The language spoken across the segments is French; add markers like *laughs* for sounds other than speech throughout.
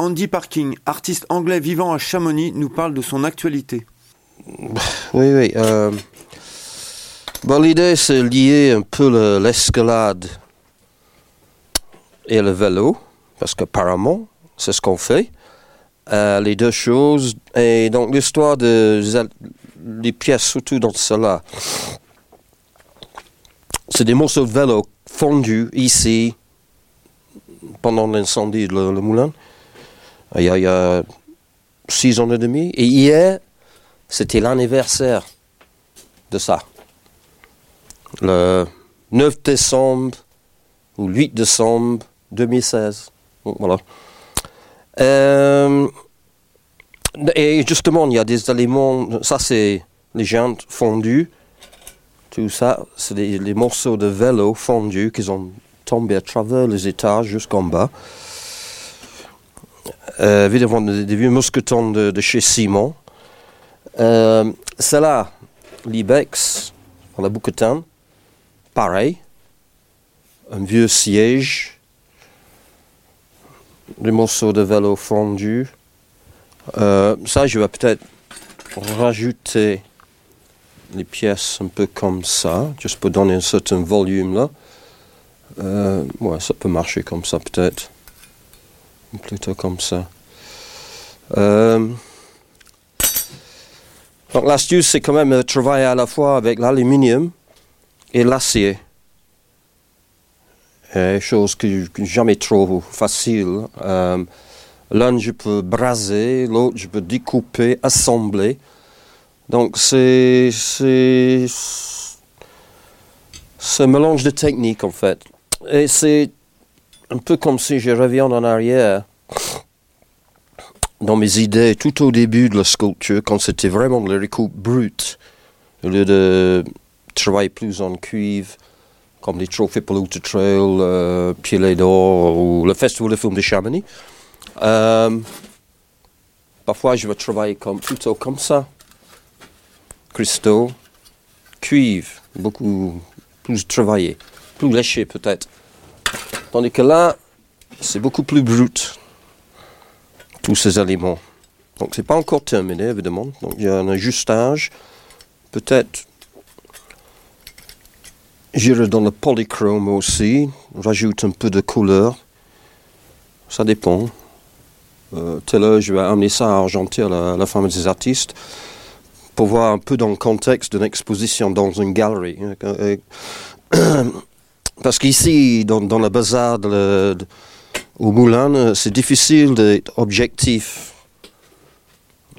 Andy Parking, artiste anglais vivant à Chamonix, nous parle de son actualité. Oui, oui. Euh, bon, l'idée, c'est lier un peu l'escalade et le vélo, parce qu'apparemment, c'est ce qu'on fait. Euh, les deux choses. Et donc, l'histoire de les pièces, surtout dans cela, c'est des morceaux de vélo fondus ici pendant l'incendie de le, moulin. Il y, a, six ans et demi. Et hier, c'était l'anniversaire de ça. Le 9 décembre ou 8 décembre 2016. Voilà. Euh, et justement, il y a des éléments, ça c'est les jantes fondues, tout ça, c'est les, morceaux de vélo fondus qui ont tombé à travers les étages jusqu'en bas. Euh, évidemment, des, vieux mousquetons de, chez Simon. Euh, c'est là, l'Ibex, la bouquetin, pareil, un vieux siège des morceaux de vélo fondus. Euh, ça, je vais peut-être rajouter les pièces un peu comme ça, juste pour donner un certain volume là. Ouais, ça peut marcher comme ça peut-être. Plutôt comme ça. Euh, donc l'astuce, c'est quand même de travailler à la fois avec l'aluminium et l'acier chose que, jamais trop facile. Euh, L'un, je peux braser, l'autre, je peux découper, assembler. Donc, c'est, c'est, un mélange de techniques, en fait. Et c'est un peu comme si je reviens en arrière dans mes idées tout au début de la sculpture, quand c'était vraiment le recoupe brut, au lieu de travailler plus en cuivre comme les trophées pour l'Outer Trail, euh, Pied d'Or ou le Festival de films de Chamonix. Euh, parfois, je vais travailler comme, plutôt comme ça. Cristaux, cuivre, beaucoup plus travaillé, plus léché peut-être. Tandis que là, c'est beaucoup plus brut, tous ces éléments. Donc, c'est pas encore terminé, évidemment. Donc, il y a un ajustage. Peut-être J'irai dans le polychrome aussi, rajoute un peu de couleur. Ça dépend. Euh, tout je vais amener ça à argenter à la, la femme des artistes pour voir un peu dans le contexte d'une exposition dans une galerie. Euh, parce qu'ici, dans, dans le bazar de, au Moulin, c'est difficile d'être objectif.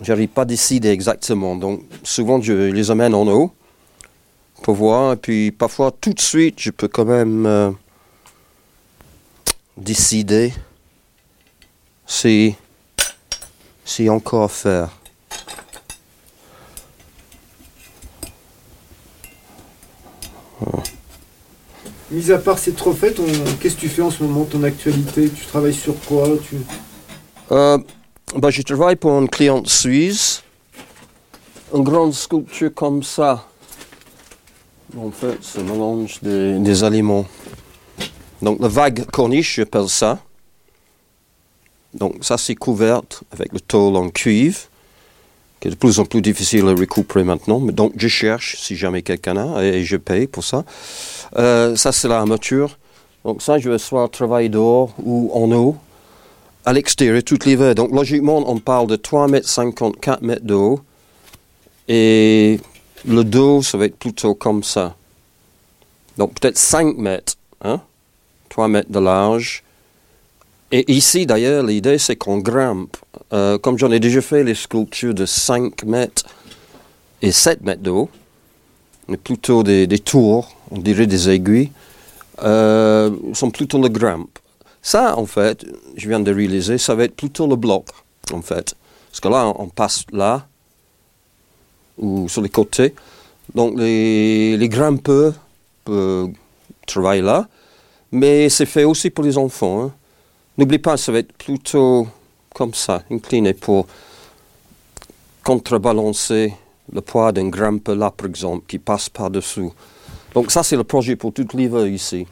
J'arrive pas à décider exactement. Donc, souvent, je les amène en haut pour voir. Et puis parfois, tout de suite, je peux quand même euh, décider si, si encore faire. Mis à part ces trophées, qu'est-ce que tu fais en ce moment, ton actualité? Tu travailles sur quoi? Tu... Euh, bah, je travaille pour une cliente suisse. Une grande sculpture comme ça, en fait, c'est un mélange des, aliments. Donc, la vague corniche, j'appelle ça. Donc, ça, c'est couvert avec le tôle en cuivre, qui est de plus en plus difficile à récupérer maintenant. Mais donc, je cherche si jamais quelqu'un a, et je paye pour ça. Euh, ça, c'est l'armature. Donc, ça, je vais soit travailler dehors ou en eau, à l'extérieur, tout l'hiver. Donc, logiquement, on parle de 3 mètres 54 mètres de. Et le dos, ça va être plutôt comme ça. Donc peut-être 5 mètres, hein? 3 mètres de large. Et ici, d'ailleurs, l'idée, c'est qu'on grimpe. Euh, comme j'en ai déjà fait les sculptures de 5 mètres et 7 mètres de haut, mais plutôt des, tours, on dirait des aiguilles, euh, sont plutôt le grimpe. Ça, en fait, je viens de réaliser, ça va être plutôt le bloc, en fait. Parce que là, on passe là, ou sur les côtés. Donc les, les grimpeurs peuvent travailler là, mais c'est fait aussi pour les enfants. Hein. N'oublie pas, ça va être plutôt comme ça, incliné pour contrebalancer le poids d'un grimpeur là, par exemple, qui passe par-dessous. Donc ça, c'est le projet pour tout l'hiver ici.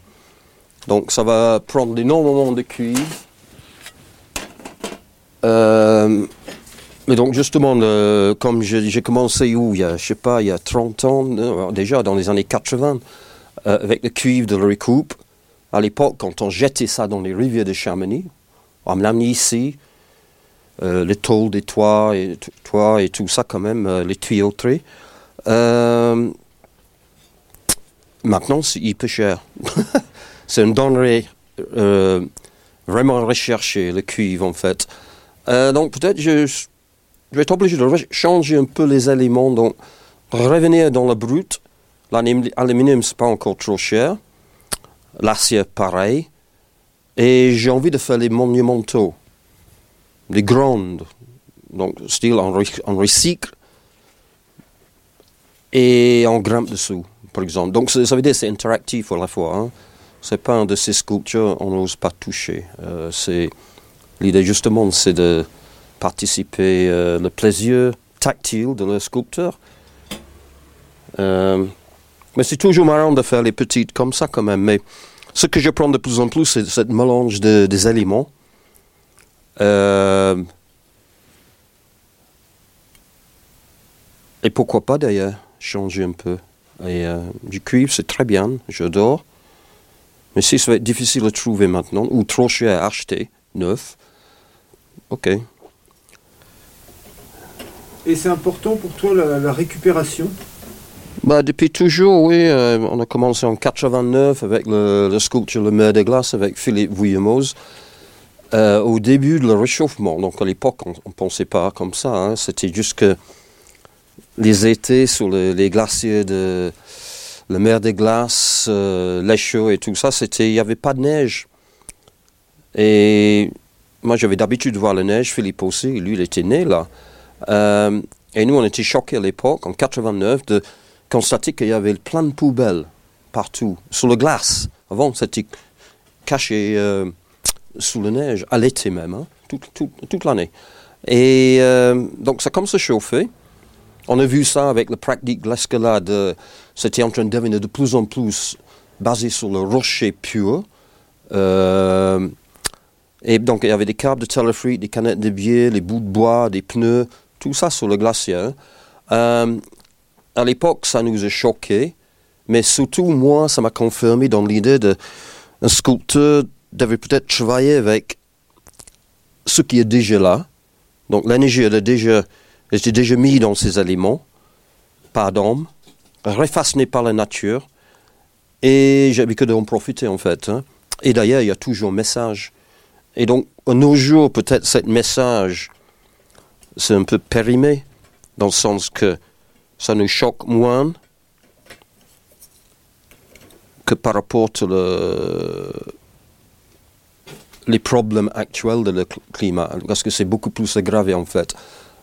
Donc ça va prendre énormément de cuivre Euh, mais donc justement, comme j'ai commencé où? Il y a, je sais pas, il y a 30 ans, déjà dans les années 80, euh, avec le cuivre de la recoupe, à l'époque, quand on jetait ça dans les rivières de Chamonix, on me l'a amené ici, les tôles des toits et, toits et tout ça quand même, euh, les tuyauteries. Euh, maintenant, c'est hyper cher. *laughs* c'est une denrée euh, vraiment recherchée, le cuivre en fait. Euh, donc peut-être je, je vais être obligé de changer un peu les éléments, donc revenir dans le brut. L'aluminium, c'est pas encore trop cher. L'acier, pareil. Et j'ai envie de faire les monumentaux, les grandes. Donc, style, on, on recycle et on grimpe dessous, par exemple. Donc, ça veut dire que c'est interactif à la fois. Hein. C'est pas un de ces sculptures on n'ose pas toucher. Euh, L'idée, justement, c'est de participer euh, le plaisir tactile de le sculpteur. Euh, mais c'est toujours marrant de faire les petites comme ça quand même. Mais ce que je prends de plus en plus, c'est ce mélange de, des éléments. Euh, et pourquoi pas d'ailleurs changer un peu. Et euh, du cuivre, c'est très bien, j'adore. Mais si ça va être difficile à trouver maintenant, ou trop cher à acheter, neuf, ok. Et c'est important pour toi la, la récupération? Bah, depuis toujours, oui. euh, on a commencé en 89 avec le, le sculpture Le Mer de Glace avec Philippe Vuillemoz. Euh, au début le réchauffement, donc à l'époque, on ne pensait pas comme ça. hein, C'était juste que les étés sur le- les glaciers de la mer des glaces, euh, les chauds et tout ça, c'était, il n'y avait pas de neige. Et moi, j'avais d'habitude de voir la neige, Philippe aussi, lui, il était né là. Euh, et nous, on était choqués à l'époque, en 89, de constater qu'il y avait plein de poubelles partout, sur la glace. Avant, c'était caché euh, sous la neige, à l'été même, hein, toute, l'année. Et euh, donc, ça comme se chauffer. On a vu ça avec la pratique de l'escalade. euh, C'était en train de devenir de plus en plus basé sur le rocher pur. Euh, et donc, il y avait des câbles de téléphérique, des canettes de bière, les bouts de bois, des pneus, tout ça sur le glacier. À l'époque, ça nous a choqués, mais surtout, moi, ça m'a confirmé dans l'idée de un sculpteur devait peut-être travailler avec ce qui est déjà là. Donc, l'énergie, elle déjà, était déjà mise dans ces éléments, par d'homme, refaçonnée par la nature, et j'avais que d'en profiter, en fait. hein. Et d'ailleurs, il y a toujours un message. Et donc, à nos jours, peut-être, ce message, c'est un peu périmé, dans le sens que ça nous choque moins que par rapport à le- les problèmes actuels de le cl- climat, parce que c'est beaucoup plus aggravé en fait.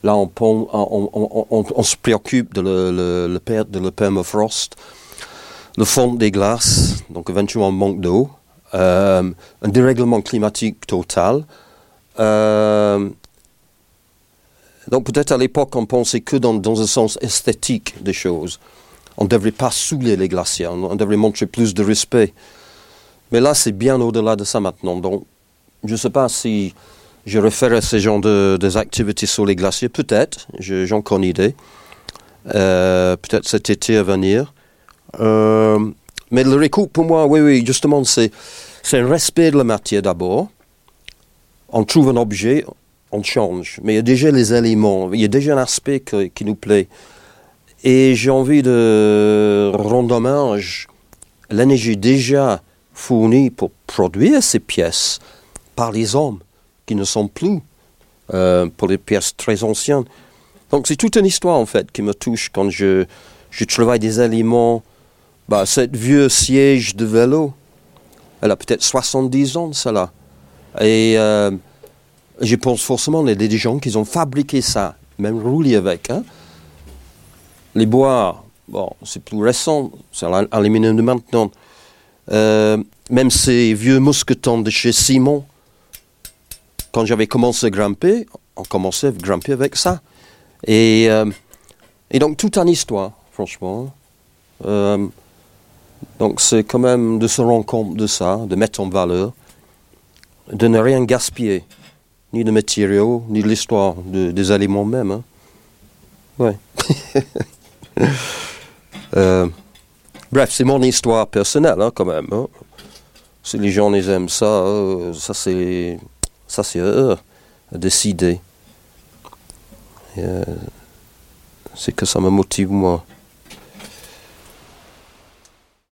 Là, on- on- on- on se préoccupe de le, le- le perte de le permafrost, le fond des glaces, donc éventuellement manque d'eau, euh, un dérèglement climatique total. Euh, donc peut-être à l'époque, on pensait que dans, dans un sens esthétique des choses. On ne devrait pas saouler les glaciers, on, on devrait montrer plus de respect. Mais là, c'est bien au-delà de ça maintenant. Donc, je ne sais pas si je réfère à ce genre de, des activités sur les glaciers. Peut-être, je- j'en connais idée. Euh, peut-être cet été à venir. Euh, mais le recoupe, pour moi, oui, oui, justement, c'est, c'est un respect de la matière d'abord. On trouve un objet, on change. Mais il y a déjà les éléments, il y a déjà un aspect qui nous plaît. Et j'ai envie de rendre hommage à l'énergie déjà fournie pour produire ces pièces par les hommes qui ne sont plus euh, pour les pièces très anciennes. Donc c'est toute une histoire en fait qui me touche quand je, je travaille des éléments. Bah, cette vieux siège de vélo, elle a peut-être 70 ans, cela. Et euh, je pense forcément a des gens qui ont fabriqué ça, même roulé avec. Hein. Les bois, bon, c'est plus récent, c'est l'aluminium de maintenant. Euh, même ces vieux mousquetons de chez Simon, quand j'avais commencé à grimper, on commençait à grimper avec ça. Et, euh, et donc, toute une histoire, franchement. Euh, donc, c'est quand même de se rendre compte de ça, de mettre en valeur, de ne rien gaspiller, ni de matériaux, ni de l'histoire, des aliments même. Hein. Ouais. *laughs* Euh, bref, c'est mon histoire personnelle, hein, quand même. Hein. Si les gens les aiment ça, ça c'est ça, c'est eux à décider. Euh, c'est que ça me motive, moi.